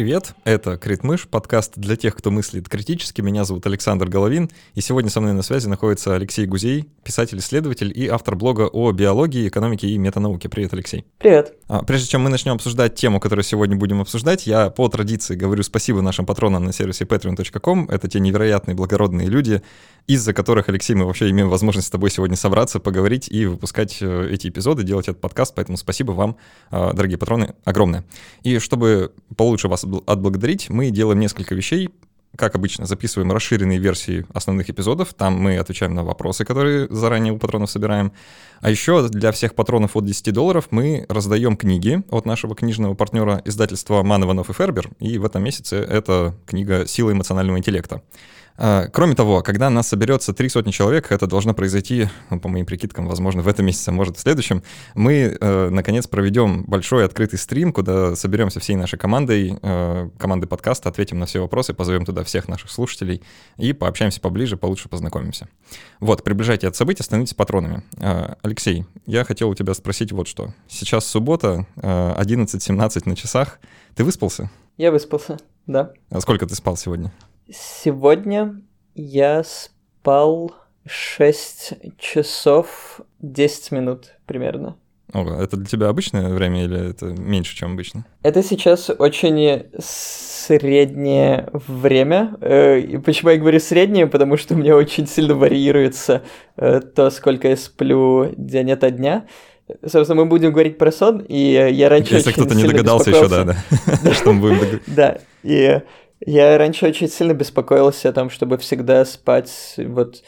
привет! Это Критмыш, подкаст для тех, кто мыслит критически. Меня зовут Александр Головин, и сегодня со мной на связи находится Алексей Гузей, писатель-исследователь и автор блога о биологии, экономике и метанауке. Привет, Алексей! Привет! А, прежде чем мы начнем обсуждать тему, которую сегодня будем обсуждать, я по традиции говорю спасибо нашим патронам на сервисе patreon.com. Это те невероятные благородные люди, из-за которых, Алексей, мы вообще имеем возможность с тобой сегодня собраться, поговорить и выпускать э, эти эпизоды, делать этот подкаст. Поэтому спасибо вам, э, дорогие патроны, огромное. И чтобы получше вас отблагодарить, мы делаем несколько вещей. Как обычно, записываем расширенные версии основных эпизодов. Там мы отвечаем на вопросы, которые заранее у патронов собираем. А еще для всех патронов от 10 долларов мы раздаем книги от нашего книжного партнера издательства Ман, Иванов и Фербер. И в этом месяце это книга «Сила эмоционального интеллекта». А, кроме того, когда нас соберется три сотни человек, это должно произойти, ну, по моим прикидкам, возможно, в этом месяце, а может, в следующем, мы, э, наконец, проведем большой открытый стрим, куда соберемся всей нашей командой, э, командой подкаста, ответим на все вопросы, позовем туда всех наших слушателей и пообщаемся поближе, получше познакомимся. Вот, приближайте от события, становитесь патронами. Э, Алексей, я хотел у тебя спросить вот что. Сейчас суббота, э, 11.17 на часах. Ты выспался? Я выспался, да. А сколько ты спал сегодня? Сегодня я спал 6 часов 10 минут примерно. О, это для тебя обычное время или это меньше, чем обычно? Это сейчас очень среднее время. Э, и почему я говорю среднее? Потому что у меня очень сильно варьируется э, то, сколько я сплю день ото дня. Собственно, мы будем говорить про сон, и я раньше Если кто-то не догадался еще, да, да, что мы будем Да, и я раньше очень сильно беспокоился о том, чтобы всегда спать, вот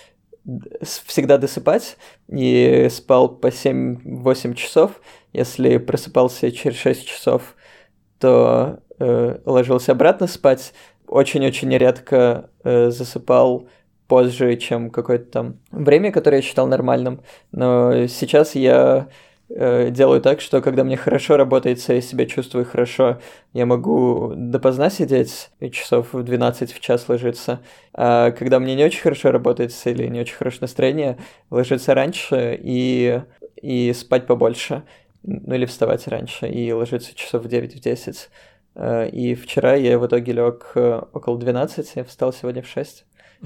всегда досыпать, и спал по 7-8 часов. Если просыпался через 6 часов, то э, ложился обратно спать. Очень-очень редко э, засыпал позже, чем какое-то там время, которое я считал нормальным. Но сейчас я делаю так, что когда мне хорошо работается, я себя чувствую хорошо, я могу допоздна сидеть, и часов в 12 в час ложиться. А когда мне не очень хорошо работается или не очень хорошее настроение, ложиться раньше и, и спать побольше. Ну или вставать раньше и ложиться часов в 9-10. Э, и вчера я в итоге лег э, около 12, я встал сегодня в 6.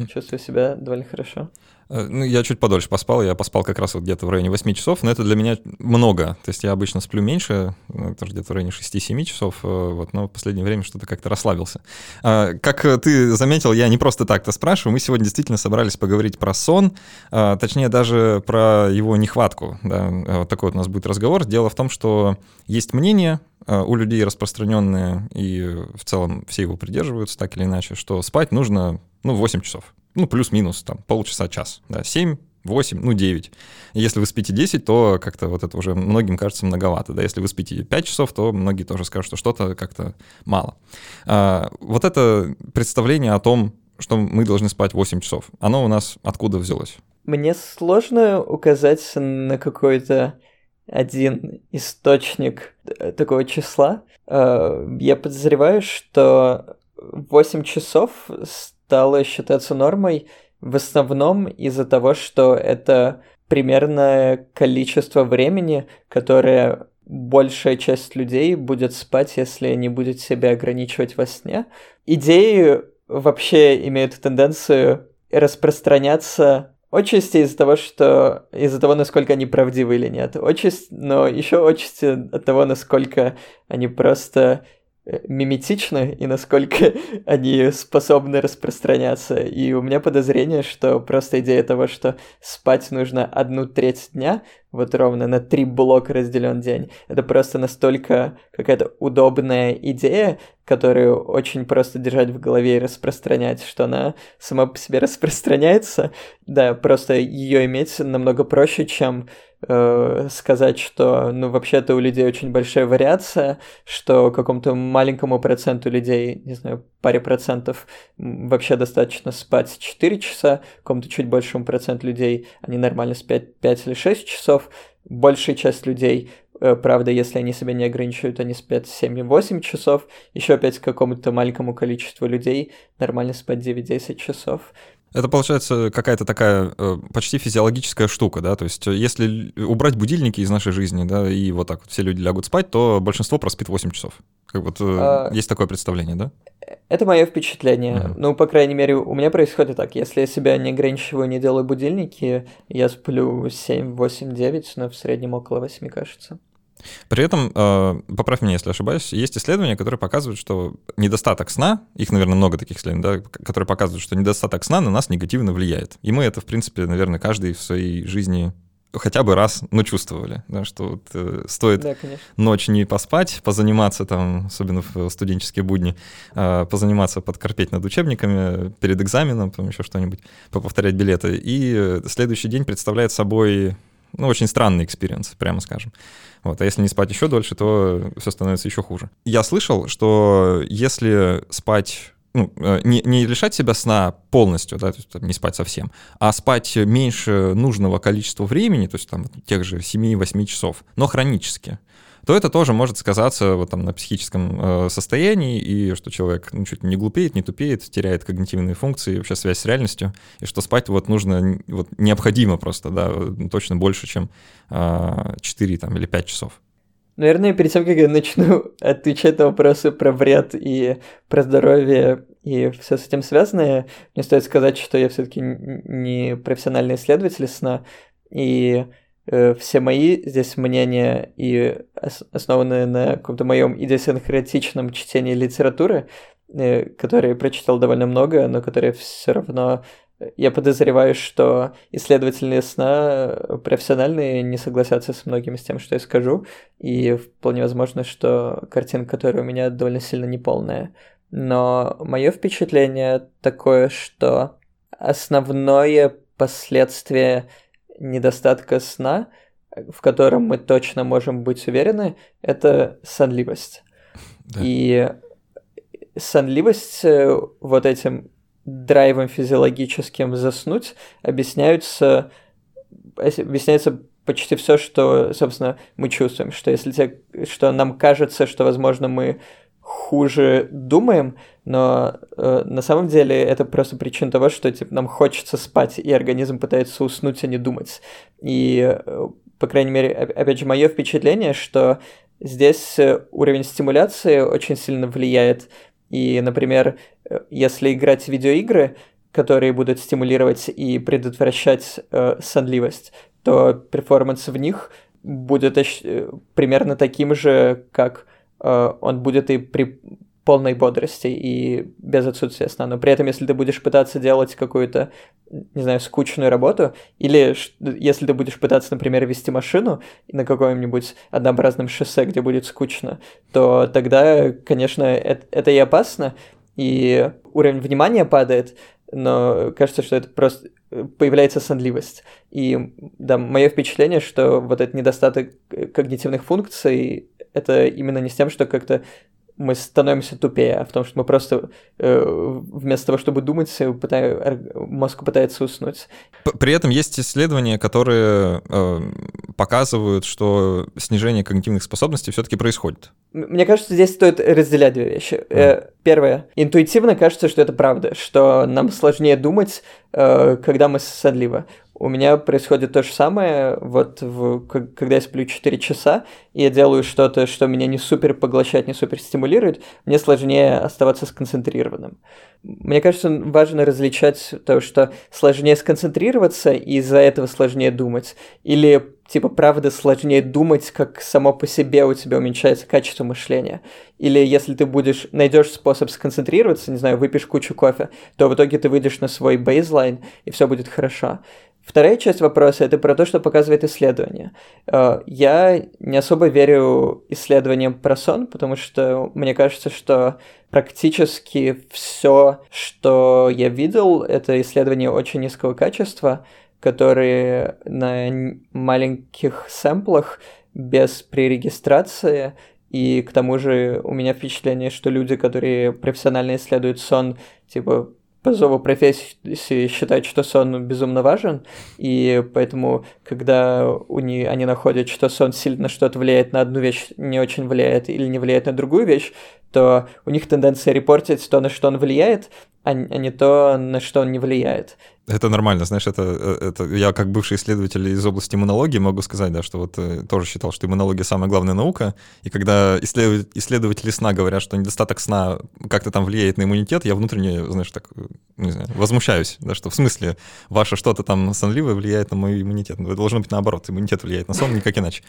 Чувствую себя довольно хорошо. Э, ну, я чуть подольше поспал, я поспал как раз вот где-то в районе 8 часов, но это для меня много. То есть я обычно сплю меньше, ну, это где-то в районе 6-7 часов, э, вот, но в последнее время что-то как-то расслабился. А, как ты заметил, я не просто так-то спрашиваю, мы сегодня действительно собрались поговорить про сон, а, точнее даже про его нехватку. Да? Вот такой вот у нас будет разговор. Дело в том, что есть мнение, э, у людей распространенные, и в целом все его придерживаются так или иначе, что спать нужно, ну, 8 часов ну, плюс-минус, там, полчаса, час, да, 7, 8, ну, 9. Если вы спите 10, то как-то вот это уже многим кажется многовато, да, если вы спите 5 часов, то многие тоже скажут, что что-то как-то мало. А, вот это представление о том, что мы должны спать 8 часов, оно у нас откуда взялось? Мне сложно указать на какой-то один источник такого числа. А, я подозреваю, что 8 часов стало считаться нормой в основном из-за того, что это примерное количество времени, которое большая часть людей будет спать, если не будет себя ограничивать во сне. Идеи вообще имеют тенденцию распространяться отчасти из-за того, что из-за того, насколько они правдивы или нет. Отчасти, но еще отчасти от того, насколько они просто миметичны и насколько они способны распространяться. И у меня подозрение, что просто идея того, что спать нужно одну треть дня, вот ровно на три блока разделен день, это просто настолько какая-то удобная идея, которую очень просто держать в голове и распространять, что она сама по себе распространяется. Да, просто ее иметь намного проще, чем э, сказать, что, ну, вообще-то у людей очень большая вариация, что какому-то маленькому проценту людей, не знаю, паре процентов вообще достаточно спать 4 часа, какому-то чуть большему проценту людей они нормально спят 5 или 6 часов, большая часть людей э, Правда, если они себя не ограничивают, они спят 7-8 часов. Еще опять какому-то маленькому количеству людей нормально спать 9-10 часов. Это получается какая-то такая э, почти физиологическая штука, да, то есть если убрать будильники из нашей жизни, да, и вот так вот все люди лягут спать, то большинство проспит 8 часов. Как вот э, а... есть такое представление, да? Это мое впечатление. Mm-hmm. Ну, по крайней мере, у меня происходит так. Если я себя не ограничиваю, не делаю будильники, я сплю 7, 8, 9, но в среднем около 8, кажется. При этом, э, поправь меня, если ошибаюсь, есть исследования, которые показывают, что недостаток сна, их, наверное, много таких исследований, да, которые показывают, что недостаток сна на нас негативно влияет. И мы это, в принципе, наверное, каждый в своей жизни хотя бы раз, ну, чувствовали, да, что вот, э, стоит да, ночь не поспать, позаниматься там, особенно в студенческие будни, э, позаниматься, подкорпеть над учебниками перед экзаменом, там еще что-нибудь, поповторять билеты, и следующий день представляет собой, ну, очень странный experience, прямо скажем. Вот, а если не спать еще дольше, то все становится еще хуже. Я слышал, что если спать ну, э, не, не лишать себя сна полностью, да, то есть не спать совсем, а спать меньше нужного количества времени, то есть там тех же 7-8 часов, но хронически, то это тоже может сказаться вот там на психическом э, состоянии, и что человек ну, чуть не глупеет, не тупеет, теряет когнитивные функции, вообще связь с реальностью, и что спать вот нужно, вот необходимо просто, да, точно больше, чем э, 4 там, или 5 часов. Наверное, перед тем, как я начну отвечать на вопросы про вред и про здоровье и все с этим связанное, мне стоит сказать, что я все-таки не профессиональный исследователь сна, и э, все мои здесь мнения и основаны на каком-то моем идиосинкратичном чтении литературы, э, которые я прочитал довольно много, но которые все равно я подозреваю, что исследователи сна э, профессиональные не согласятся с многими с тем, что я скажу, и вполне возможно, что картинка, которая у меня довольно сильно неполная. Но мое впечатление такое, что основное последствие недостатка сна, в котором мы точно можем быть уверены, это сонливость. Да. И сонливость э, вот этим драйвом физиологическим заснуть объясняются, объясняется почти все, что, собственно, мы чувствуем, что если те, что нам кажется, что, возможно, мы хуже думаем, но э, на самом деле это просто причина того, что типа, нам хочется спать, и организм пытается уснуть, а не думать. И, э, по крайней мере, опять же, мое впечатление, что здесь уровень стимуляции очень сильно влияет и, например, э, если играть в видеоигры, которые будут стимулировать и предотвращать э, сонливость, то перформанс в них будет э, примерно таким же, как э, он будет и при полной бодрости и без отсутствия сна. Но при этом, если ты будешь пытаться делать какую-то, не знаю, скучную работу, или если ты будешь пытаться, например, вести машину на каком-нибудь однообразном шоссе, где будет скучно, то тогда, конечно, это, это и опасно, и уровень внимания падает, но кажется, что это просто появляется сонливость. И да, мое впечатление, что вот этот недостаток когнитивных функций, это именно не с тем, что как-то мы становимся тупее, а в том, что мы просто э, вместо того, чтобы думать, пытаем, мозг пытается уснуть. При этом есть исследования, которые э, показывают, что снижение когнитивных способностей все-таки происходит. Мне кажется, здесь стоит разделять две вещи. Mm. Э, первое. Интуитивно кажется, что это правда, что нам сложнее думать, э, когда мы сонливы. У меня происходит то же самое, вот в, когда я сплю 4 часа, и я делаю что-то, что меня не супер поглощает, не супер стимулирует, мне сложнее оставаться сконцентрированным. Мне кажется, важно различать то, что сложнее сконцентрироваться, и из-за этого сложнее думать, или типа, правда, сложнее думать, как само по себе у тебя уменьшается качество мышления. Или если ты будешь, найдешь способ сконцентрироваться, не знаю, выпьешь кучу кофе, то в итоге ты выйдешь на свой бейзлайн, и все будет хорошо. Вторая часть вопроса это про то, что показывает исследование. Э, я не особо верю исследованиям про сон, потому что мне кажется, что практически все, что я видел, это исследования очень низкого качества, которые на маленьких сэмплах без пререгистрации и к тому же у меня впечатление, что люди, которые профессионально исследуют сон, типа по зову профессии считают, что сон безумно важен, и поэтому, когда у них, они находят, что сон сильно что-то влияет на одну вещь, не очень влияет или не влияет на другую вещь, то у них тенденция репортить то, на что он влияет, а, а не то, на что он не влияет. Это нормально, знаешь, это, это я как бывший исследователь из области иммунологии могу сказать, да, что вот э, тоже считал, что иммунология самая главная наука, и когда исследователи, исследователи сна говорят, что недостаток сна как-то там влияет на иммунитет, я внутренне, знаешь, так, не знаю, возмущаюсь, да, что в смысле ваше что-то там сонливое влияет на мой иммунитет. Ну, должно быть наоборот, иммунитет влияет на сон, никак иначе.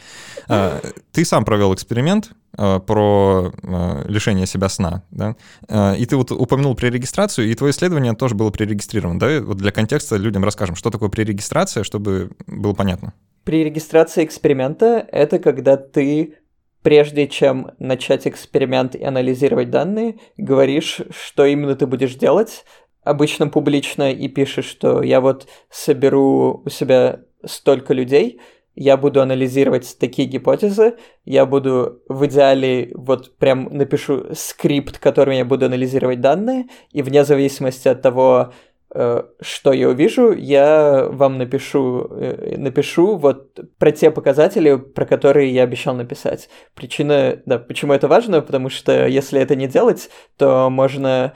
А, ты сам провел эксперимент, Э, про э, лишение себя сна, да, э, и ты вот упомянул пререгистрацию, и твое исследование тоже было пререгистрировано, да, вот для контекста людям расскажем, что такое пререгистрация, чтобы было понятно. Пререгистрация эксперимента — это когда ты прежде чем начать эксперимент и анализировать данные, говоришь, что именно ты будешь делать, обычно публично, и пишешь, что я вот соберу у себя столько людей — я буду анализировать такие гипотезы, я буду в идеале вот прям напишу скрипт, которым я буду анализировать данные, и вне зависимости от того, что я увижу, я вам напишу, э, напишу вот про те показатели, про которые я обещал написать. Причина, да, почему это важно, потому что если это не делать, то можно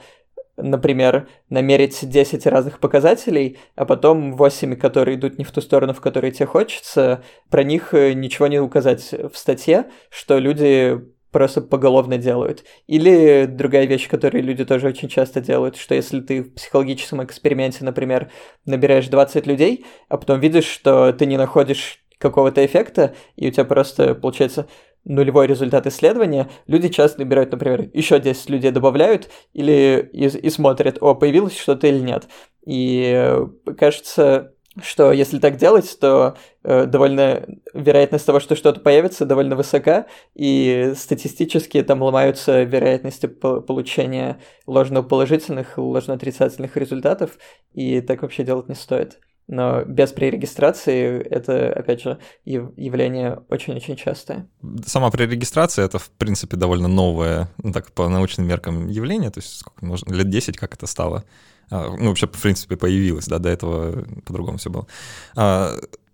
например, намерить 10 разных показателей, а потом 8, которые идут не в ту сторону, в которой тебе хочется, про них э, ничего не указать в статье, что люди просто поголовно делают. Или другая вещь, которую люди тоже очень часто делают, что если ты в психологическом эксперименте, например, набираешь 20 людей, а потом видишь, что ты не находишь какого-то эффекта, и у тебя просто получается нулевой результат исследования, люди часто набирают, например, еще 10 людей добавляют или и, и смотрят, о, появилось что-то или нет. И э, кажется, что если так делать, то довольно вероятность того, что что-то появится, довольно высока, и статистически там ломаются вероятности по получения ложно-положительных, ложно-отрицательных результатов, и так вообще делать не стоит но без пререгистрации это, опять же, явление очень-очень частое. Сама пререгистрация — это, в принципе, довольно новое, ну, так, по научным меркам явление, то есть сколько, может, лет 10 как это стало. А, ну, вообще, в принципе, появилось, да, до этого по-другому все было.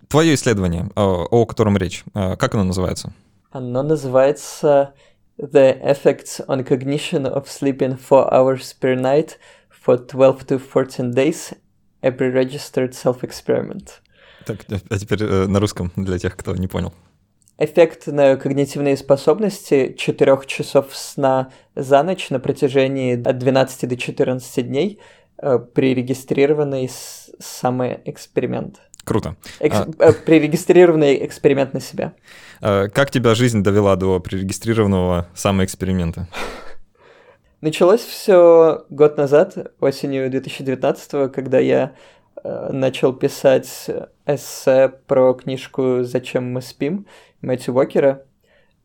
Твое исследование, а, о котором речь, как оно называется? Оно называется The Effects on Cognition of Sleeping 4 Hours Per Night for 12 to 14 Days a pre-registered self-experiment. Так, а теперь э, на русском для тех, кто не понял. Эффект на когнитивные способности 4 часов сна за ночь на протяжении от 12 до 14 дней э, прирегистрированный самый эксперимент. Круто. Экс... А... Э, прирегистрированный эксперимент на себя. А, как тебя жизнь довела до прирегистрированного самоэксперимента? Началось все год назад, осенью 2019, когда я э, начал писать эссе про книжку «Зачем мы спим» Мэтью Уокера.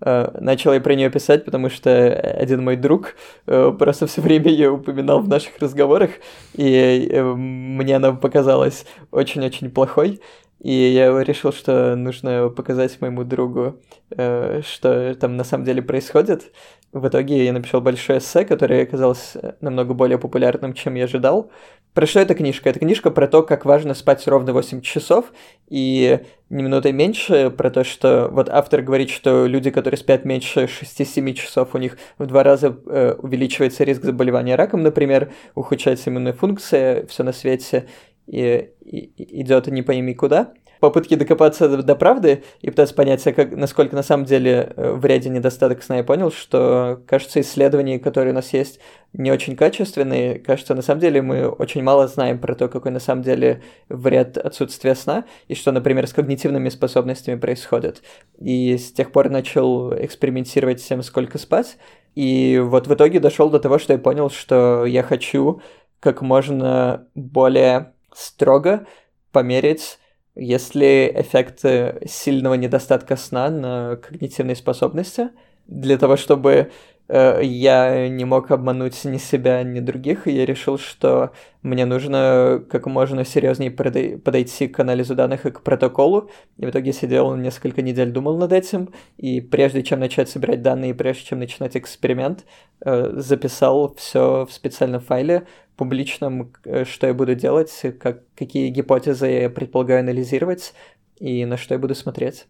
Э, начал я про нее писать, потому что один мой друг э, просто все время ее упоминал в наших разговорах, и э, мне она показалась очень-очень плохой. И я решил, что нужно показать моему другу, э, что там на самом деле происходит. В итоге я написал большое эссе, которое оказалось намного более популярным, чем я ожидал. Про что эта книжка? Это книжка про то, как важно спать ровно 8 часов, и не минутой меньше про то, что вот автор говорит, что люди, которые спят меньше 6-7 часов, у них в два раза э, увеличивается риск заболевания раком, например, ухудшается иммунная функция, все на свете, и, и идет не пойми куда попытки докопаться до, до правды и пытаться понять, а как, насколько на самом деле э, в ряде недостаток сна, я понял, что, кажется, исследования, которые у нас есть, не очень качественные. Кажется, на самом деле мы очень мало знаем про то, какой на самом деле вред отсутствия сна, и что, например, с когнитивными способностями происходит. И с тех пор начал экспериментировать с тем, сколько спать. И вот в итоге дошел до того, что я понял, что я хочу как можно более строго померить есть ли эффект сильного недостатка сна на когнитивные способности? Для того, чтобы э, я не мог обмануть ни себя, ни других, и я решил, что мне нужно как можно серьезнее подойти к анализу данных и к протоколу. И в итоге сидел несколько недель, думал над этим, и прежде чем начать собирать данные, прежде чем начинать эксперимент, э, записал все в специальном файле, публичном, э, что я буду делать, как, какие гипотезы я предполагаю анализировать и на что я буду смотреть.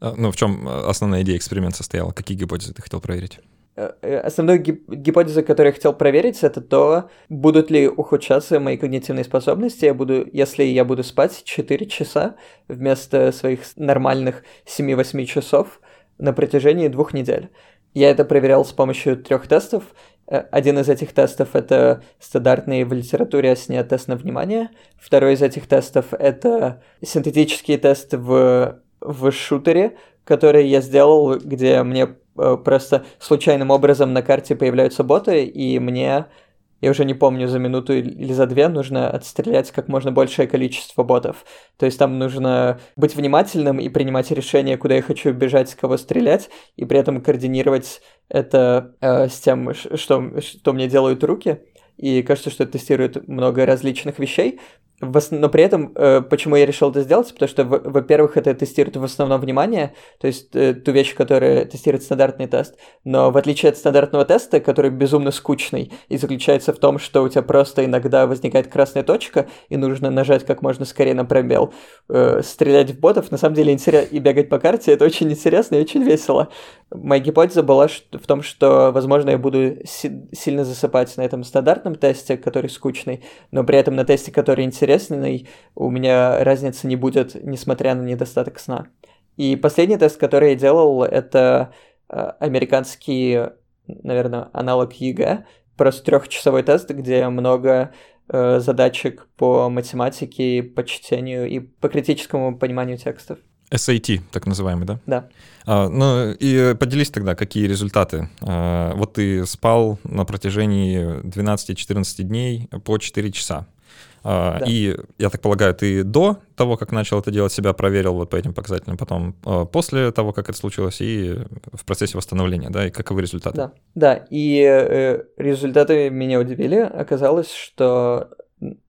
А, ну, в чем основная идея эксперимента состояла? Какие гипотезы ты хотел проверить? основную гипотезу, которую я хотел проверить, это то, будут ли ухудшаться мои когнитивные способности, я буду, если я буду спать 4 часа вместо своих нормальных 7-8 часов на протяжении двух недель. Я это проверял с помощью трех тестов. Один из этих тестов — это стандартный в литературе о тест на внимание. Второй из этих тестов — это синтетический тест в, в шутере, который я сделал, где мне э, просто случайным образом на карте появляются боты, и мне, я уже не помню, за минуту или за две нужно отстрелять как можно большее количество ботов. То есть там нужно быть внимательным и принимать решение, куда я хочу бежать, кого стрелять, и при этом координировать это э, с тем, что, что мне делают руки. И кажется, что это тестирует много различных вещей, но при этом, э, почему я решил это сделать, потому что, во-первых, это тестирует в основном внимание, то есть э, ту вещь, которая тестирует стандартный тест, но в отличие от стандартного теста, который безумно скучный и заключается в том, что у тебя просто иногда возникает красная точка, и нужно нажать как можно скорее на пробел, э, стрелять в ботов, на самом деле интересно, и бегать по карте, это очень интересно и очень весело. Моя гипотеза была в том, что, возможно, я буду сильно засыпать на этом стандартном тесте, который скучный, но при этом на тесте, который интересный, у меня разницы не будет, несмотря на недостаток сна. И последний тест, который я делал, это э, американский, наверное, аналог ЕГЭ, просто трехчасовой тест, где много э, задачек по математике, по чтению и по критическому пониманию текстов. SAT, так называемый, да? Да. А, ну и поделись тогда, какие результаты. А, вот ты спал на протяжении 12-14 дней по 4 часа. А, да. И, я так полагаю, ты до того, как начал это делать, себя проверил вот по этим показателям, потом а, после того, как это случилось, и в процессе восстановления, да, и каковы результаты? Да, да, и э, результаты меня удивили. Оказалось, что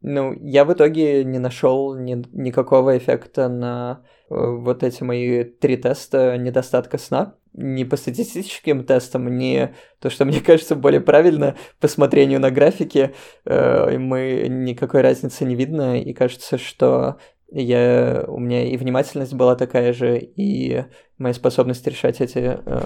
ну, я в итоге не нашел ни, никакого эффекта на э, вот эти мои три теста недостатка сна. Ни по статистическим тестам, ни то, что мне кажется более правильно по смотрению на графики, э, мы никакой разницы не видно, и кажется, что я, у меня и внимательность была такая же, и моя способность решать эти э,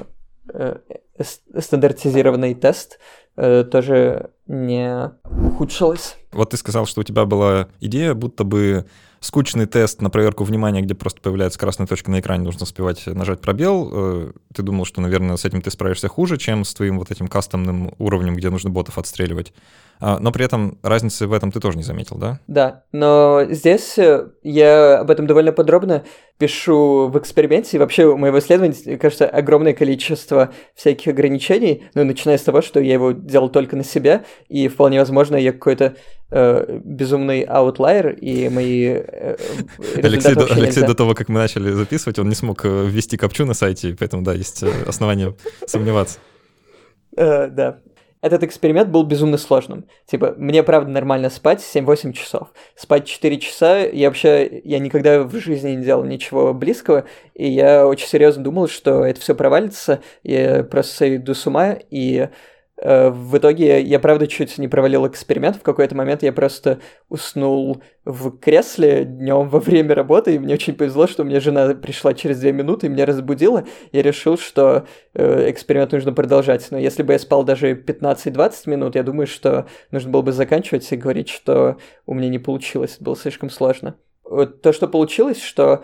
стандартизированный тест э, тоже не ухудшилась. Вот ты сказал, что у тебя была идея, будто бы скучный тест на проверку внимания, где просто появляется красная точка на экране, нужно успевать нажать пробел. Э, ты думал, что, наверное, с этим ты справишься хуже, чем с твоим вот этим кастомным уровнем, где нужно ботов отстреливать. А, но при этом разницы в этом ты тоже не заметил, да? Да, но здесь э, я об этом довольно подробно пишу в эксперименте. И вообще у моего исследования, кажется, огромное количество всяких ограничений, ну, начиная с того, что я его делал только на себя, и вполне возможно, я какой-то э, безумный аутлайер, и мои э, Алексей, до, Алексей до того, как мы начали записывать, он не смог э, ввести капчу на сайте, поэтому, да, есть э, основания сомневаться. Да, этот эксперимент был безумно сложным. Типа, мне правда нормально спать 7-8 часов. Спать 4 часа, я вообще, я никогда в жизни не делал ничего близкого, и я очень серьезно думал, что это все провалится, я просто сойду с ума, и в итоге я, правда, чуть не провалил эксперимент. В какой-то момент я просто уснул в кресле днем во время работы, и мне очень повезло, что у меня жена пришла через две минуты и меня разбудила. Я решил, что э, эксперимент нужно продолжать. Но если бы я спал даже 15-20 минут, я думаю, что нужно было бы заканчивать и говорить, что у меня не получилось. Это было слишком сложно. Вот то, что получилось, что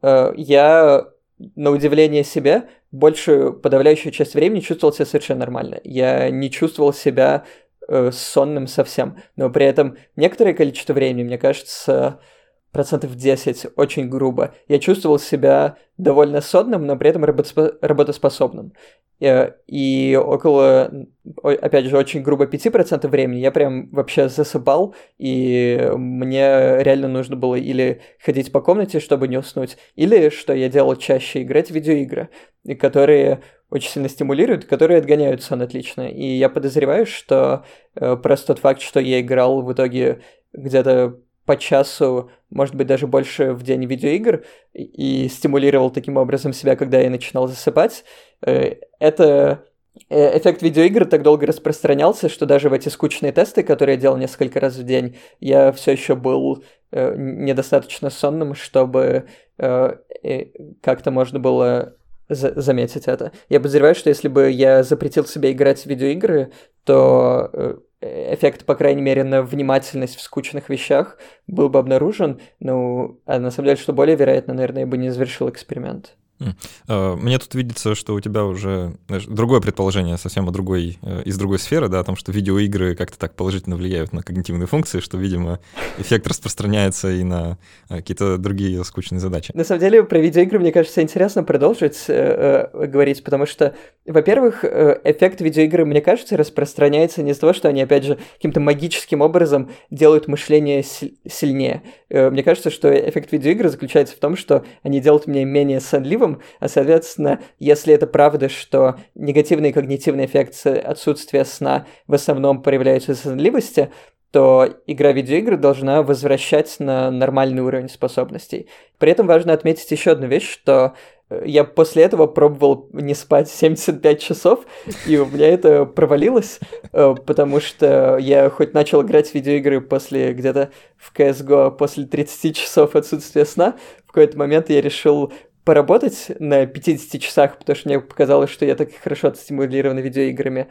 э, я на удивление себя, большую подавляющую часть времени чувствовал себя совершенно нормально. Я не чувствовал себя э, сонным совсем, но при этом некоторое количество времени, мне кажется, процентов 10, очень грубо. Я чувствовал себя довольно сонным, но при этом работоспособным. Э, и около, опять же, очень грубо 5% времени я прям вообще засыпал, и мне реально нужно было или ходить по комнате, чтобы не уснуть, или, что я делал чаще, играть в видеоигры, которые очень сильно стимулируют, которые отгоняют сон отлично. И я подозреваю, что э, просто тот факт, что я играл в итоге где-то по часу, может быть, даже больше в день видеоигр и стимулировал таким образом себя, когда я начинал засыпать. Э, это э, эффект видеоигр так долго распространялся, что даже в эти скучные тесты, которые я делал несколько раз в день, я все еще был э, недостаточно сонным, чтобы как-то можно было за заметить это. Я подозреваю, что если бы я запретил себе играть в видеоигры, то эффект, по крайней мере, на внимательность в скучных вещах был бы обнаружен. Ну, а на самом деле, что более вероятно, наверное, я бы не завершил эксперимент. А, мне тут видится, что у тебя уже знаешь, другое предположение совсем о другой, э, из другой сферы, да, о том, что видеоигры как-то так положительно влияют на когнитивные функции, что, видимо, эффект распространяется и на э, какие-то другие скучные задачи. На самом деле, про видеоигры, мне кажется, интересно продолжить э, э, говорить, потому что, во-первых, эффект видеоигры, мне кажется, распространяется не из-за того, что они, опять же, каким-то магическим образом делают мышление сильнее. Мне кажется, что эффект видеоигры заключается в том, что они делают меня менее сонливым, другом, а, соответственно, если это правда, что негативный когнитивный эффект отсутствия сна в основном проявляется из сонливости, то игра видеоигры должна возвращать на нормальный уровень способностей. При этом важно отметить еще одну вещь, что э, я после этого пробовал не спать 75 часов, и у меня это провалилось, э, потому что я хоть начал играть в видеоигры после где-то в CSGO после 30 часов отсутствия сна, в какой-то момент я решил поработать на 50 часах, потому что мне показалось, что я так хорошо отстимулирован видеоиграми,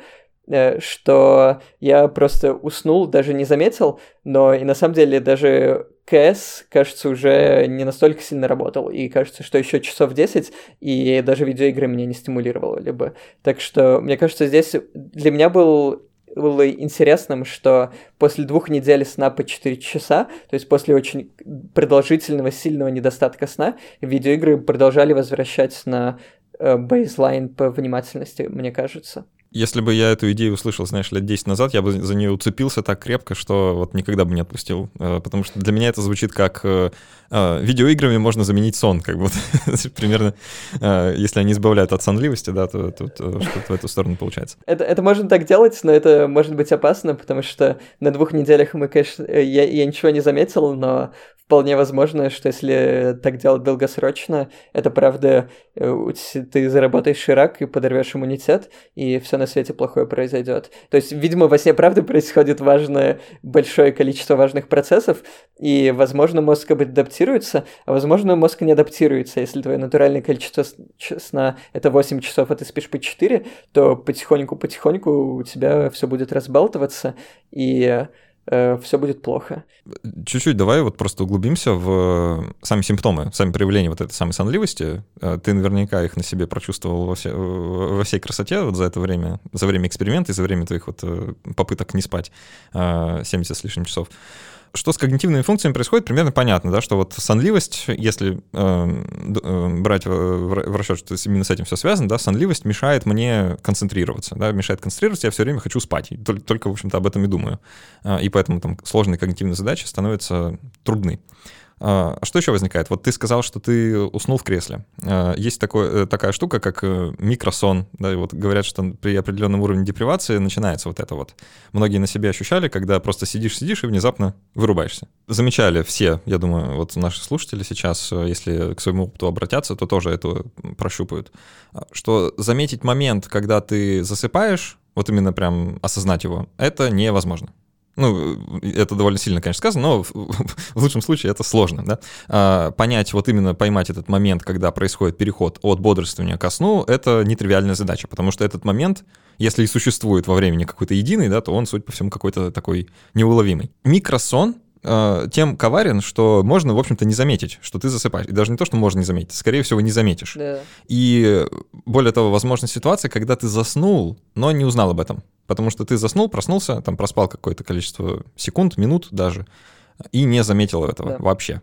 э, что я просто уснул, даже не заметил, но и на самом деле даже КС, кажется, уже не настолько сильно работал, и кажется, что еще часов 10, и даже видеоигры меня не стимулировали бы. Так что, мне кажется, здесь для меня был было интересным, что после двух недель сна по 4 часа, то есть после очень продолжительного, сильного недостатка сна, видеоигры продолжали возвращать на э, бейслайн по внимательности, мне кажется. Если бы я эту идею услышал, знаешь, лет 10 назад, я бы за нее уцепился так крепко, что вот никогда бы не отпустил. Э, потому что для меня это звучит как э, э, видеоиграми можно заменить сон, как бы примерно, если они избавляют от сонливости, да, то, то что-то в эту сторону получается. Это, это можно так делать, но это может быть опасно, потому что на двух неделях мы, конечно, я, я ничего не заметил, но вполне возможно, что если так делать долгосрочно, это правда, э, ты заработаешь рак и подорвешь иммунитет, и все на свете плохое произойдет. То есть, видимо, во сне правда происходит важное, большое количество важных процессов, и, возможно, мозг адаптируется, а возможно, мозг не адаптируется. Если твое натуральное количество сна это 8 часов, а ты спишь по 4, то потихоньку-потихоньку у тебя все будет разбалтываться, и э, все будет плохо. Чуть-чуть давай вот просто углубимся в сами симптомы, сами проявления вот этой самой сонливости. Э, ты наверняка их на себе прочувствовал во, все, во всей красоте вот за это время, за время эксперимента и за время твоих вот э, попыток не спать 70 э, с лишним часов что с когнитивными функциями происходит, примерно понятно, да, что вот сонливость, если э, брать в, в расчет, что именно с этим все связано, да, сонливость мешает мне концентрироваться, да, мешает концентрироваться, я все время хочу спать, только, в общем-то, об этом и думаю. Э, и поэтому там сложные когнитивные задачи становятся трудны. А, а что еще возникает? Вот ты сказал, что ты уснул в кресле. А, есть такой, э, такая штука, как э, микросон. Да, и вот говорят, что при определенном уровне депривации начинается вот это вот. Многие на себе ощущали, когда просто сидишь-сидишь и внезапно вырубаешься. Замечали все, я думаю, вот наши слушатели сейчас, э, если к своему опыту обратятся, то тоже это прощупают, что заметить момент, когда ты засыпаешь, вот именно прям осознать его, это невозможно. Ну, это довольно сильно, конечно, сказано, но в, лучшем случае это сложно, да. А, понять, вот именно поймать этот момент, когда происходит переход от бодрствования ко сну, это нетривиальная задача, потому что этот момент, если и существует во времени какой-то единый, да, то он, судя по всему, какой-то такой неуловимый. Микросон тем коварен, что можно, в общем-то, не заметить, что ты засыпаешь. И даже не то, что можно не заметить, скорее всего, не заметишь. Да. И более того, возможна ситуация, когда ты заснул, но не узнал об этом. Потому что ты заснул, проснулся, там проспал какое-то количество секунд, минут даже, и не заметил этого да. вообще.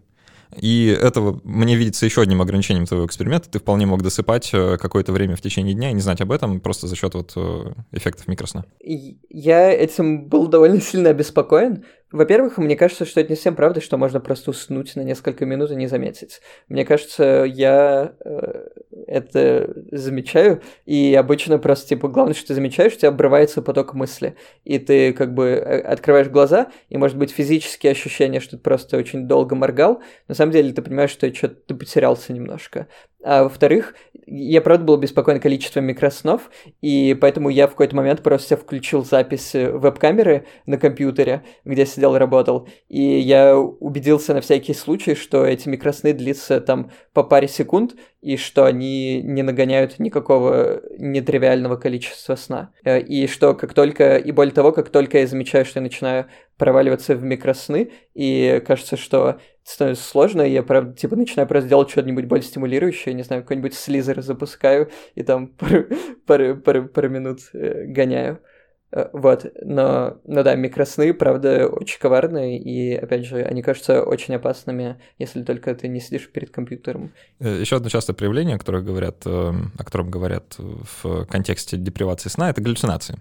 И этого мне видится еще одним ограничением твоего эксперимента. Ты вполне мог досыпать э, какое-то время в течение дня и не знать об этом просто за счет вот э, эффектов микросна. Я этим был довольно сильно обеспокоен, во-первых, мне кажется, что это не совсем правда, что можно просто уснуть на несколько минут и не заметить. Мне кажется, я э, это замечаю, и обычно просто, типа, главное, что ты замечаешь, у тебя обрывается поток мысли, и ты как бы э, открываешь глаза, и, может быть, физические ощущения, что ты просто очень долго моргал, на самом деле ты понимаешь, что что-то ты потерялся немножко. А во-вторых, я, правда, был обеспокоен количеством микроснов, и поэтому я в какой-то момент просто включил запись веб-камеры на компьютере, где сидел и работал, и я убедился на всякий случай, что эти микросны длятся там по паре секунд, и что они не нагоняют никакого нетривиального количества сна. Э, и что как только, и более того, как только я замечаю, что я начинаю проваливаться в микросны, и кажется, что становится сложно, и я, правда, типа, начинаю просто делать что-нибудь более стимулирующее, не знаю, какой-нибудь слизер запускаю, и там пару, пару, пару, пару минут э, гоняю. Э, вот, но, ну да, микросны, правда, очень коварные, и, опять же, они кажутся очень опасными, если только ты не сидишь перед компьютером. Э, Еще одно частое проявление, которое говорят, э, о котором говорят в контексте депривации сна, это галлюцинации.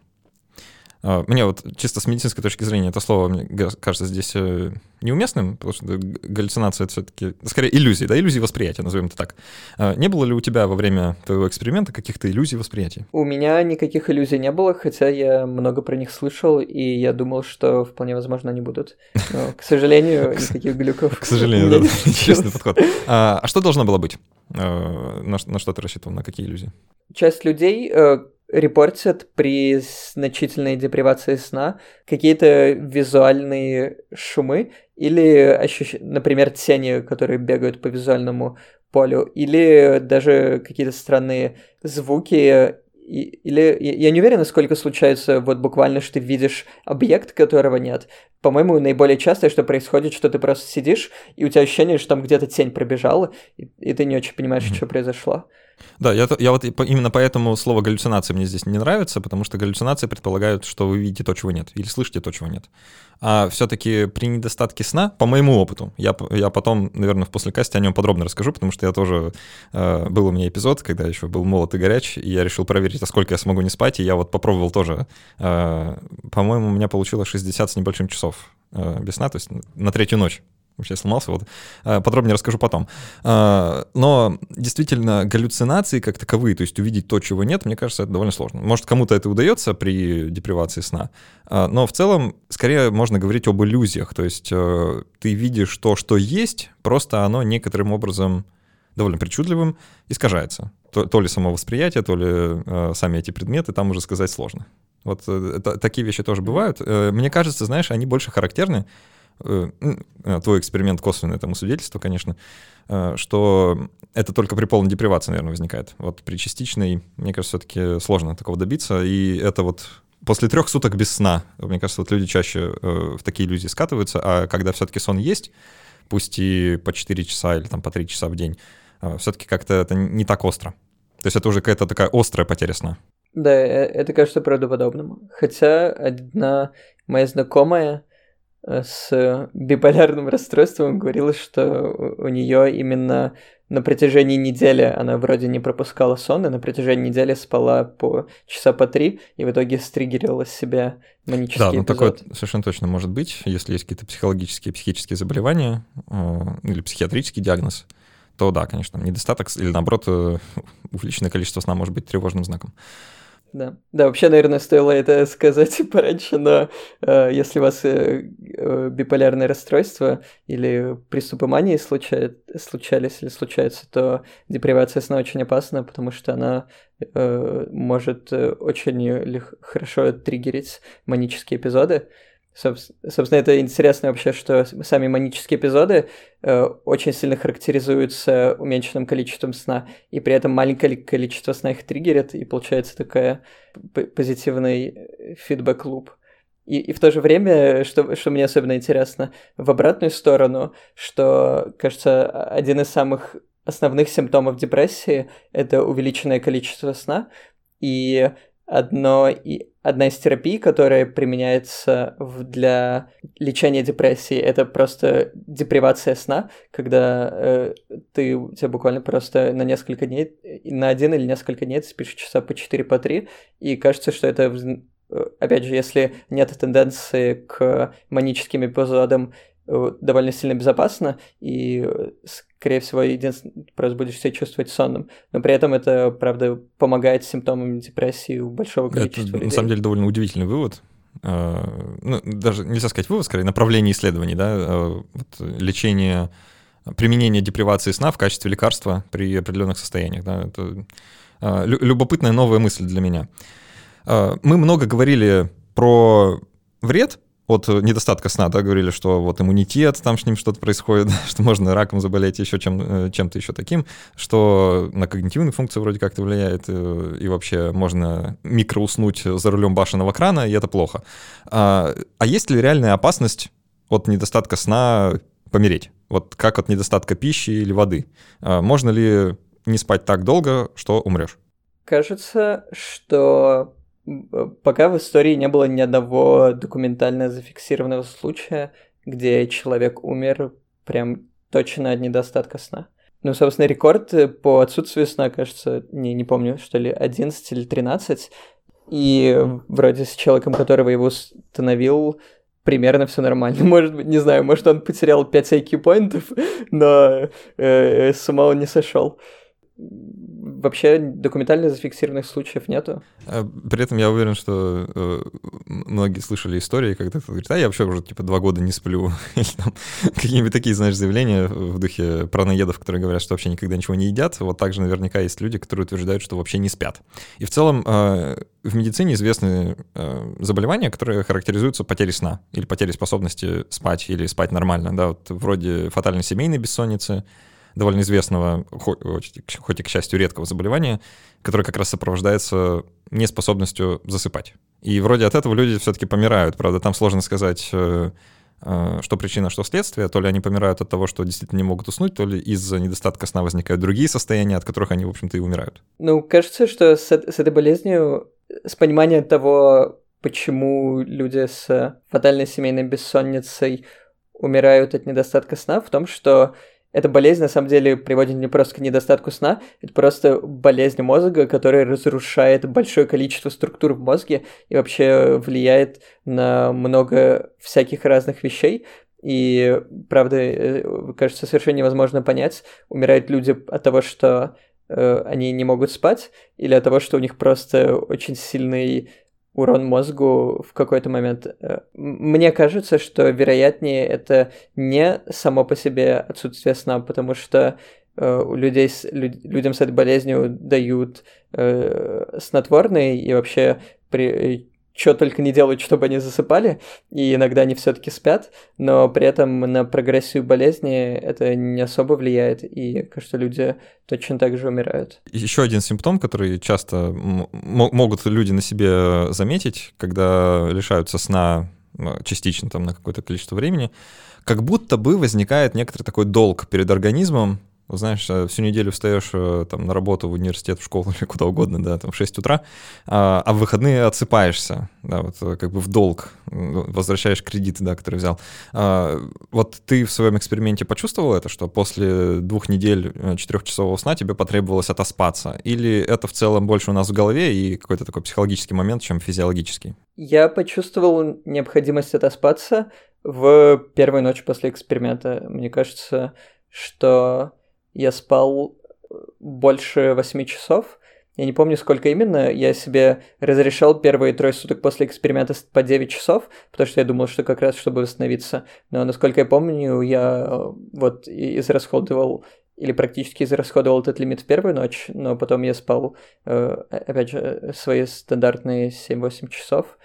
А, мне вот чисто с медицинской точки зрения это слово, мне кажется, здесь э, неуместным, потому что галлюцинация — это все-таки, скорее, иллюзии, да, иллюзии восприятия, назовем это так. А, не было ли у тебя во время твоего эксперимента каких-то иллюзий восприятия? У меня никаких иллюзий не было, хотя я много про них слышал, и я думал, что вполне возможно они будут. Но, к сожалению, никаких глюков. К сожалению, да, честный подход. А, а что должно было быть? На что ты рассчитывал, на какие иллюзии? Часть людей э, репортят при значительной депривации сна какие-то визуальные шумы или, ощущ... например, тени, которые бегают по визуальному полю, или даже какие-то странные звуки или я не уверен, насколько случается вот буквально, что ты видишь объект, которого нет. По-моему, наиболее частое, что происходит, что ты просто сидишь, и у тебя ощущение, что там где-то тень пробежала, и, и ты не очень понимаешь, mm-hmm. что произошло. Да, я, я вот именно поэтому слово галлюцинации мне здесь не нравится, потому что галлюцинации предполагают, что вы видите то, чего нет, или слышите то, чего нет. А все-таки при недостатке сна, по моему опыту, я, я потом, наверное, в послекасте о нем подробно расскажу, потому что я тоже э, был у меня эпизод, когда еще был молод и горяч, и я решил проверить, а сколько я смогу не спать, и я вот попробовал тоже. Э, по-моему, у меня получилось 60 с небольшим часов э, без сна, то есть на третью ночь вообще сломался, вот э, подробнее расскажу потом. Э, но действительно галлюцинации как таковые, то есть увидеть то, чего нет, мне кажется, это довольно сложно. Может, кому-то это удается при депривации сна, э, но в целом скорее можно говорить об иллюзиях, то есть ты видишь то, что есть, просто оно некоторым образом довольно причудливым искажается. То, то ли само восприятие, то ли сами эти предметы, там уже сказать сложно. Вот это, такие вещи тоже бывают. Мне кажется, знаешь, они больше характерны Э, э, твой эксперимент косвенный тому свидетельство, конечно, э, что это только при полной депривации, наверное, возникает. Вот при частичной, мне кажется, все-таки сложно такого добиться, и это вот после трех суток без сна, мне кажется, вот люди чаще в такие иллюзии скатываются, а когда все-таки сон есть, пусть и по 4 часа или там по 3 часа в день, все-таки как-то это не так остро. То есть это уже какая-то такая острая потеря сна. Да, это кажется правдоподобным. Хотя одна моя знакомая с биполярным расстройством говорила, что у нее именно на протяжении недели она вроде не пропускала сон, и на протяжении недели спала по часа по три, и в итоге стриггерила себя манический Да, ну эпизод. такое совершенно точно может быть, если есть какие-то психологические, психические заболевания э, или психиатрический диагноз, то да, конечно, недостаток или наоборот э, увеличенное количество сна может быть тревожным знаком. Да. да, вообще, наверное, стоило это сказать пораньше, но э, если у вас э, э, биполярное расстройство или приступы мании случают, случались или случаются, то депривация сна очень опасна, потому что она э, может э, очень хорошо триггерить манические эпизоды. Собственно, это интересно вообще, что сами манические эпизоды э, очень сильно характеризуются уменьшенным количеством сна, и при этом маленькое количество сна их триггерит, и получается такая позитивный фидбэк-луп. И, и в то же время, что, что мне особенно интересно, в обратную сторону, что, кажется, один из самых основных симптомов депрессии – это увеличенное количество сна, и одно и одна из терапий, которая применяется в, для лечения депрессии, это просто депривация сна, когда э, ты у тебя буквально просто на несколько дней, на один или несколько дней ты спишь часа по 4 по 3, и кажется, что это э, опять же, если нет тенденции к маническим эпизодам, э, довольно сильно безопасно, и скорее всего, единственное, просто будешь себя чувствовать сонным. Но при этом это, правда, помогает с симптомами депрессии у большого количества это, людей. на самом деле, довольно удивительный вывод. А, ну, даже нельзя сказать вывод, скорее, направление исследований, да, а, вот, лечение применение депривации сна в качестве лекарства при определенных состояниях. Да? Это э, любопытная новая мысль для меня. Мы много говорили про вред от недостатка сна, да, говорили, что вот иммунитет, там с ним что-то происходит, что можно раком заболеть, еще чем, э, чем-то еще таким, что на когнитивные функции вроде как-то влияет, э, и вообще можно микроуснуть за рулем башенного крана, и это плохо. А, а есть ли реальная опасность от недостатка сна помереть? Вот как от недостатка пищи или воды? А можно ли не спать так долго, что умрешь? Кажется, что пока в истории не было ни одного документально зафиксированного случая, где человек умер прям точно от недостатка сна. Ну, собственно, рекорд по отсутствию сна, кажется, не, не помню, что ли, 11 или 13. И вроде с человеком, которого его установил, примерно все нормально. Может быть, не знаю, может он потерял 5 IQ поинтов, но э, с ума он не сошел вообще документально зафиксированных случаев нету. А при этом я уверен, что э, многие слышали истории, когда кто говорит, а я вообще уже типа два года не сплю. Или там какие-нибудь такие, знаешь, заявления в духе праноедов, которые говорят, что вообще никогда ничего не едят. Вот также наверняка есть люди, которые утверждают, что вообще не спят. И в целом э, в медицине известны э, заболевания, которые характеризуются потерей сна или потерей способности спать или спать нормально, да, вот вроде фатальной семейной бессонницы, довольно известного, хоть и, к счастью, редкого заболевания, которое как раз сопровождается неспособностью засыпать. И вроде от этого люди все-таки помирают. Правда, там сложно сказать, э, э, что причина, что следствие. То ли они помирают от того, что действительно не могут уснуть, то ли из-за недостатка сна возникают другие состояния, от которых они, в общем-то, и умирают. Ну, кажется, что с, с этой болезнью, с пониманием того, почему люди с фатальной семейной бессонницей умирают от недостатка сна, в том, что эта болезнь на самом деле приводит не просто к недостатку сна, это просто болезнь мозга, которая разрушает большое количество структур в мозге и вообще влияет на много всяких разных вещей. И, правда, э, кажется, совершенно невозможно понять, умирают люди от того, что э, они не могут спать, или от того, что у них просто очень сильный урон мозгу в какой-то момент. Э, мне кажется, что вероятнее это не само по себе отсутствие сна, потому что э, у людей с, людям с этой болезнью дают э, снотворные и вообще при, что только не делают, чтобы они засыпали, и иногда они все-таки спят, но при этом на прогрессию болезни это не особо влияет, и, кажется, люди точно так же умирают. Еще один симптом, который часто могут люди на себе заметить, когда лишаются сна частично там на какое-то количество времени, как будто бы возникает некоторый такой долг перед организмом, знаешь, э, всю неделю встаешь э, там на работу, в университет, в школу или куда угодно, да, там в 6 утра, а, а в выходные отсыпаешься, да, вот э, как бы в долг, возвращаешь кредиты, да, которые взял. А, вот ты в своем эксперименте почувствовал это, что после двух недель четырехчасового сна тебе потребовалось отоспаться? Или это в целом больше у нас в голове и какой-то такой психологический момент, чем физиологический? Я почувствовал необходимость отоспаться в первую ночь после эксперимента. Мне кажется, что я спал э, больше 8 часов. Я не помню, сколько именно. Я себе разрешал первые трое суток после эксперимента по 9 часов, потому что я думал, что как раз чтобы восстановиться. Но, насколько я помню, я э, вот израсходовал или практически израсходовал этот лимит в первую ночь, но потом я спал, э, опять же, свои стандартные 7-8 часов.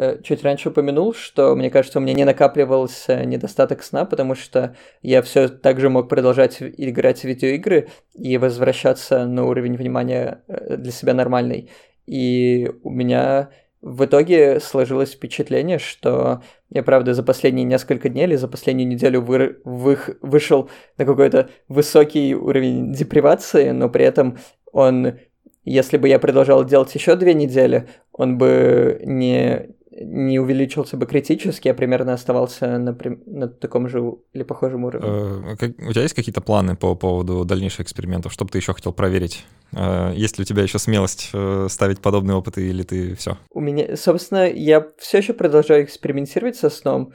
Э, чуть раньше упомянул, что, мне кажется, у меня не накапливался недостаток сна, потому что я все так же мог продолжать играть в видеоигры и возвращаться на уровень внимания э, для себя нормальный. И у меня в итоге сложилось впечатление, что я, правда, за последние несколько дней или за последнюю неделю вы, вы, вышел на какой-то высокий уровень депривации, но при этом он, если бы я продолжал делать еще две недели, он бы не, не увеличился бы критически, а примерно оставался на, на таком же или похожем уровне. Э, у тебя есть какие-то планы по поводу дальнейших экспериментов? Что бы ты еще хотел проверить? Э, есть ли у тебя еще смелость э, ставить подобные опыты, или ты все? У меня, собственно, я все еще продолжаю экспериментировать со сном.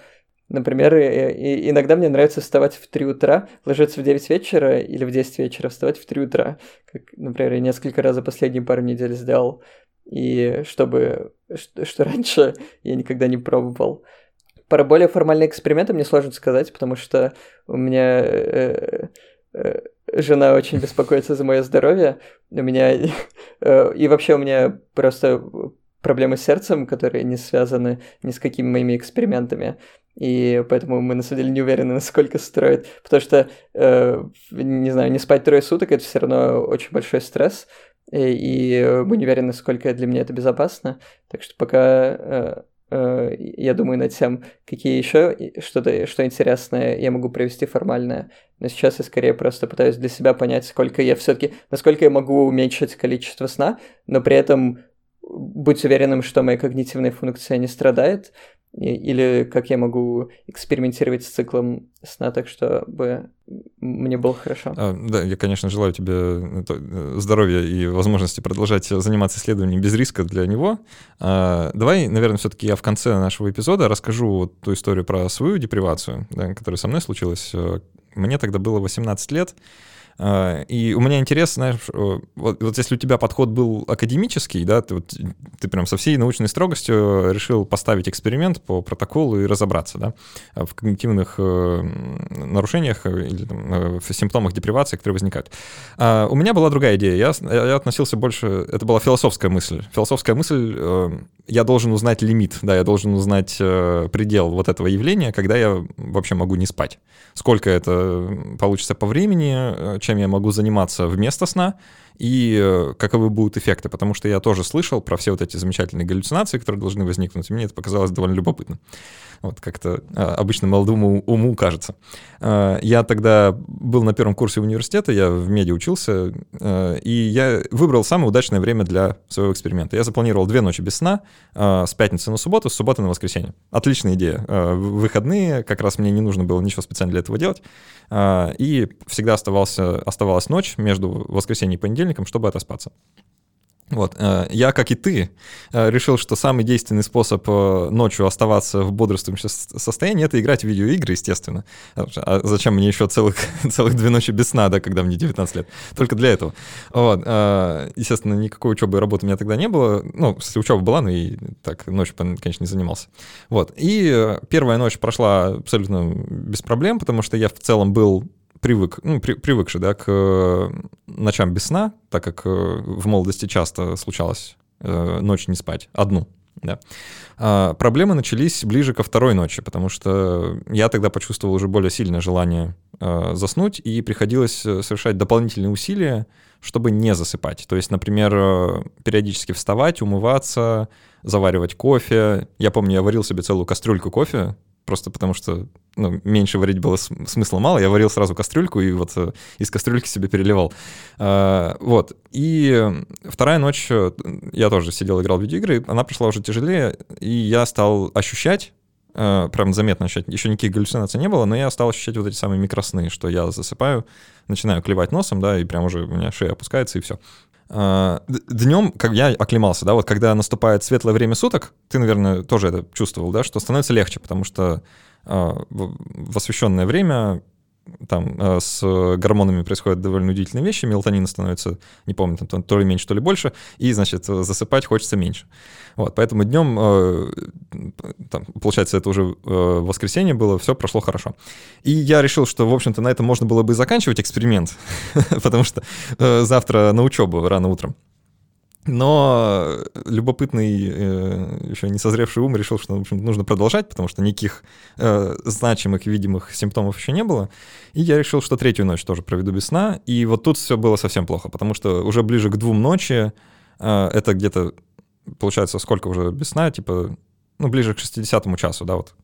Например, иногда мне нравится вставать в 3 утра, ложиться в 9 вечера или в 10 вечера вставать в 3 утра, как, например, я несколько раз за последние пару недель сделал и чтобы, что, что раньше я никогда не пробовал. Про более формальные эксперименты мне сложно сказать, потому что у меня э, э, жена очень беспокоится за мое здоровье. У меня э, и вообще у меня просто проблемы с сердцем, которые не связаны ни с какими моими экспериментами. И поэтому мы на самом деле не уверены, насколько строит. Потому что, э, не знаю, не спать трое суток это все равно очень большой стресс. И, мы не уверены, насколько для меня это безопасно. Так что пока э, э, я думаю над тем, какие еще что-то что интересное я могу провести формальное. Но сейчас я скорее просто пытаюсь для себя понять, сколько я все-таки, насколько я могу уменьшить количество сна, но при этом быть уверенным, что моя когнитивная функция не страдает, или как я могу экспериментировать с циклом сна так, чтобы мне было хорошо. А, да, я, конечно, желаю тебе э, здоровья и возможности продолжать заниматься исследованием без риска для него. А, давай, наверное, все-таки я в конце нашего эпизода расскажу вот ту историю про свою депривацию, да, которая со мной случилась. Э, мне тогда было 18 лет, и у меня интерес, знаешь, вот, вот если у тебя подход был академический, да, ты, вот, ты прям со всей научной строгостью решил поставить эксперимент по протоколу и разобраться, да, в когнитивных э, нарушениях или там, э, в симптомах депривации, которые возникают. А у меня была другая идея. Я, я относился больше... Это была философская мысль. Философская мысль э, я должен узнать лимит, да, я должен узнать э, предел вот этого явления, когда я вообще могу не спать. Сколько это получится по времени, э, чем я могу заниматься вместо сна, и э, каковы будут эффекты, потому что я тоже слышал про все вот эти замечательные галлюцинации, которые должны возникнуть, и мне это показалось довольно любопытно. Вот как-то а, обычно молодому уму кажется. А, я тогда был на первом курсе университета, я в меди учился, а, и я выбрал самое удачное время для своего эксперимента. Я запланировал две ночи без сна, с пятницы на субботу, с субботы на воскресенье. Отличная идея. Выходные, как раз мне не нужно было ничего специально для этого делать. И всегда оставался, оставалась ночь между воскресеньем и понедельником, чтобы отоспаться. Вот. Э, я, как и ты, э, решил, что самый действенный способ э, ночью оставаться в бодрствующем состоянии — это играть в видеоигры, естественно. А зачем мне еще целых, целых две ночи без сна, да, когда мне 19 лет? Только для этого. Вот. Естественно, никакой учебы и работы у меня тогда не было. Ну, если учеба была, но и так ночью, конечно, не занимался. Вот. И первая ночь прошла абсолютно без проблем, потому что я в целом был привык, ну, при, привыкший, да, к э, ночам без сна, так как э, в молодости часто случалось э, ночь не спать, одну, да. А, проблемы начались ближе ко второй ночи, потому что я тогда почувствовал уже более сильное желание э, заснуть, и приходилось совершать дополнительные усилия, чтобы не засыпать. То есть, например, периодически вставать, умываться, заваривать кофе. Я помню, я варил себе целую кастрюльку кофе, просто потому что ну, меньше варить было смысла мало. Я варил сразу кастрюльку и вот э, из кастрюльки себе переливал. А, вот. И вторая ночь э, я тоже сидел, играл в видеоигры, она прошла уже тяжелее, и я стал ощущать, э, прям заметно ощущать, еще никаких галлюцинаций не было, но я стал ощущать вот эти самые микросны, что я засыпаю, начинаю клевать носом, да, и прям уже у меня шея опускается, и все. А, Днем, как я оклемался, да, вот когда наступает светлое время суток, ты, наверное, тоже это чувствовал, да, что становится легче, потому что а, в освещенное время там э, с гормонами происходят довольно удивительные вещи, мелатонина становится, не помню, там, то ли меньше, то ли больше, и, значит, засыпать хочется меньше. Вот, поэтому днем, э, там, получается, это уже э, воскресенье было, все прошло хорошо. И я решил, что, в общем-то, на этом можно было бы заканчивать эксперимент, потому что завтра на учебу рано утром. Но любопытный, э, еще не созревший ум решил, что в общем, нужно продолжать, потому что никаких э, значимых, видимых симптомов еще не было. И я решил, что третью ночь тоже проведу без сна. И вот тут все было совсем плохо, потому что уже ближе к двум ночи, э, это где-то, получается, сколько уже без сна, типа, ну, ближе к 60 часу, да, вот,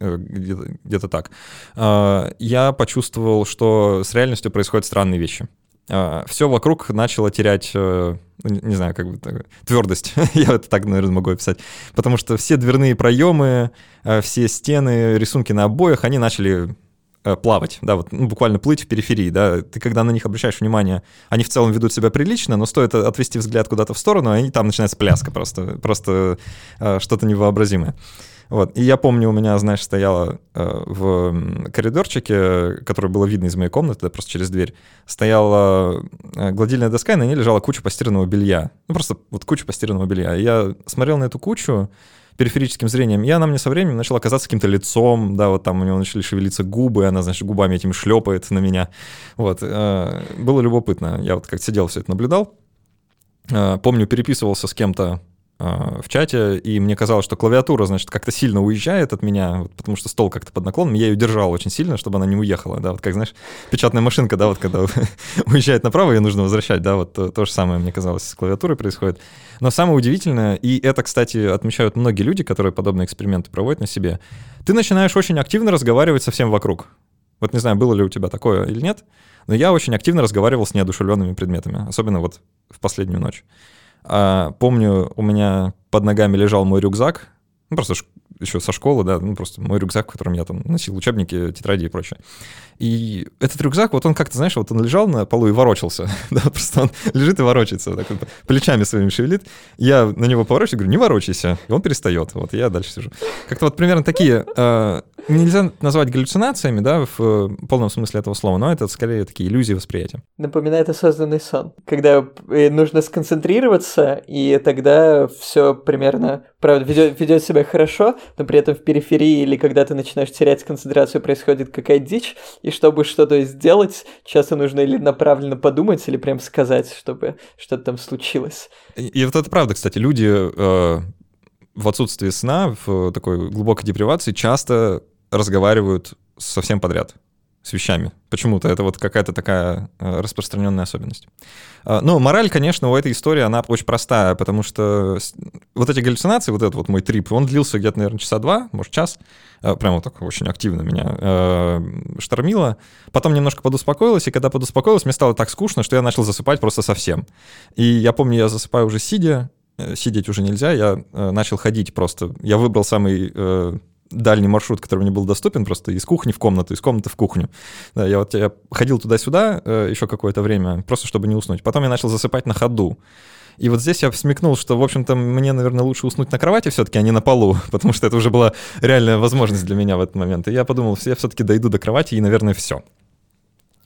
э, где-то, где-то так. Э, я почувствовал, что с реальностью происходят странные вещи. А, все вокруг начало терять, э, ну, не знаю, как бы твердость. Я это так, наверное, могу описать. Потому что все дверные проемы, э, все стены, рисунки на обоях, они начали э, плавать, да, вот ну, буквально плыть в периферии, да, ты когда на них обращаешь внимание, они в целом ведут себя прилично, но стоит отвести взгляд куда-то в сторону, и там начинается пляска просто, просто что-то невообразимое. Вот. И я помню, у меня, знаешь, стояла э, в коридорчике, который было видно из моей комнаты, просто через дверь, стояла э, гладильная доска, и на ней лежала куча постиранного белья. Ну, просто вот куча постиранного белья. И я смотрел на эту кучу, периферическим зрением, и она мне со временем начала казаться каким-то лицом, да, вот там у него начали шевелиться губы, она, значит, губами этими шлепает на меня. Вот, э, было любопытно. Я вот как сидел, все это наблюдал. Э, помню, переписывался с кем-то в чате, и мне казалось, что клавиатура, значит, как-то сильно уезжает от меня, вот, потому что стол как-то под наклоном, я ее держал очень сильно, чтобы она не уехала, да, вот как, знаешь, печатная машинка, да, вот когда уезжает направо, ее нужно возвращать, да, вот то, то же самое, мне казалось, с клавиатурой происходит. Но самое удивительное, и это, кстати, отмечают многие люди, которые подобные эксперименты проводят на себе, ты начинаешь очень активно разговаривать со всем вокруг. Вот не знаю, было ли у тебя такое или нет, но я очень активно разговаривал с неодушевленными предметами, особенно вот в последнюю ночь. А, помню, у меня под ногами лежал мой рюкзак, ну, просто еще со школы, да, ну, просто мой рюкзак, в котором я там носил учебники, тетради и прочее. И этот рюкзак, вот он как-то, знаешь, вот он лежал на полу и ворочался, да, просто он лежит и ворочается, так вот, плечами своими шевелит. Я на него поворачиваюсь, говорю, не ворочайся, и он перестает, вот, я дальше сижу. Как-то вот примерно такие, э, нельзя назвать галлюцинациями, да, в э, полном смысле этого слова, но это скорее такие иллюзии восприятия. Напоминает осознанный сон, когда э, нужно сконцентрироваться, и тогда все примерно, правда, ведет, ведет себя хорошо, но при этом в периферии или когда ты начинаешь терять концентрацию, происходит какая-то дичь, и чтобы что-то сделать, часто нужно или направленно подумать, или прям сказать, чтобы что-то там случилось. И, и вот это правда, кстати, люди э, в отсутствии сна, в такой глубокой депривации часто разговаривают совсем подряд с вещами. Почему-то это вот какая-то такая э, распространенная особенность. А, ну, мораль, конечно, у этой истории, она очень простая, потому что вот эти галлюцинации, вот этот вот мой трип, он длился где-то, наверное, часа два, может, час. А, прямо так очень активно меня э, штормило. Потом немножко подуспокоилась, и когда подуспокоилась, мне стало так скучно, что я начал засыпать просто совсем. И я помню, я засыпаю уже сидя, э, сидеть уже нельзя, я начал ходить просто. Я выбрал самый дальний маршрут, который мне был доступен, просто из кухни в комнату, из комнаты в кухню. Да, я вот я ходил туда-сюда э, еще какое-то время, просто чтобы не уснуть. Потом я начал засыпать на ходу. И вот здесь я смекнул, что, в общем-то, мне, наверное, лучше уснуть на кровати все-таки, а не на полу, потому что это уже была реальная возможность для меня в этот момент. И я подумал, я все-таки дойду до кровати, и, наверное, все.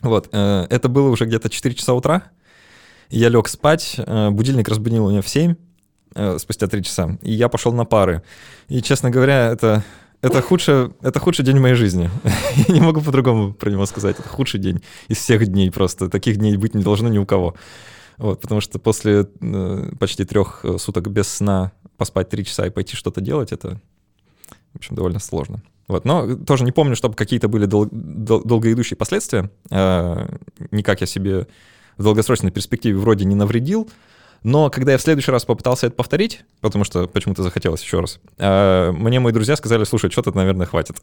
Вот, э, это было уже где-то 4 часа утра. Я лег спать, э, будильник разбудил меня в 7, э, спустя 3 часа, и я пошел на пары. И, честно говоря, это это худший, это худший день в моей жизни. Я не могу по-другому про него сказать. Это худший день из всех дней просто. Таких дней быть не должно ни у кого. Вот, потому что после э, почти трех э, суток без сна поспать три часа и пойти что-то делать, это, в общем, довольно сложно. Вот, но тоже не помню, чтобы какие-то были дол- дол- долгоидущие последствия. Э, никак я себе в долгосрочной перспективе вроде не навредил, но когда я в следующий раз попытался это повторить, потому что почему-то захотелось еще раз, а, мне мои друзья сказали, слушай, что-то, наверное, хватит.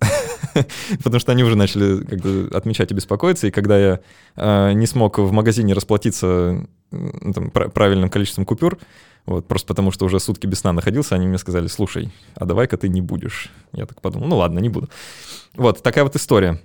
потому что они уже начали отмечать и беспокоиться, и когда я а, не смог в магазине расплатиться правильным количеством купюр, вот, просто потому что уже сутки без сна находился, они мне сказали, слушай, а давай-ка ты не будешь. Я так подумал, ну ладно, не буду. Вот, такая вот история.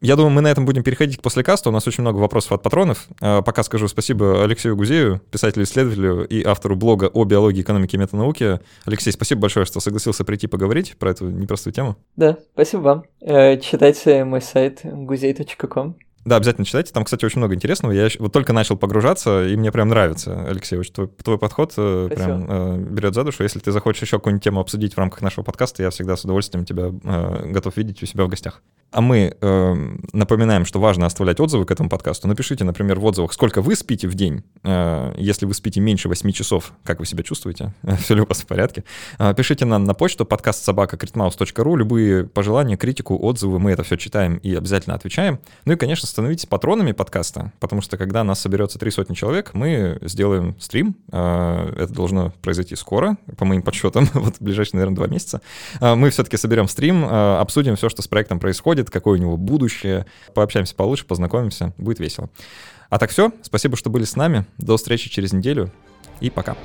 Я думаю, мы на этом будем переходить после каста. У нас очень много вопросов от патронов. А, пока скажу спасибо Алексею Гузею, писателю-исследователю и автору блога о биологии, экономике и метанауке. Алексей, спасибо большое, что согласился прийти поговорить про эту непростую тему. Да, спасибо вам. Э, читайте мой сайт guzey.com. Да, обязательно читайте. Там, кстати, очень много интересного. Я вот только начал погружаться, и мне прям нравится, Алексей. Очень твой, твой подход э, Спасибо. прям э, берет за душу. Если ты захочешь еще какую-нибудь тему обсудить в рамках нашего подкаста, я всегда с удовольствием тебя э, готов видеть у себя в гостях. А мы э, напоминаем, что важно оставлять отзывы к этому подкасту. Напишите, например, в отзывах, сколько вы спите в день. Э, если вы спите меньше 8 часов, как вы себя чувствуете? Все ли у вас в порядке? Э, пишите нам на почту подкаст собака Любые пожелания, критику, отзывы, мы это все читаем и обязательно отвечаем. Ну и, конечно, становитесь патронами подкаста, потому что когда нас соберется три сотни человек, мы сделаем стрим. Э, это должно произойти скоро, по моим подсчетам, вот в ближайшие, наверное, два месяца. Э, мы все-таки соберем стрим, обсудим все, что с проектом происходит, какое у него будущее. Пообщаемся получше, познакомимся, будет весело. А так все, спасибо, что были с нами. До встречи через неделю и пока.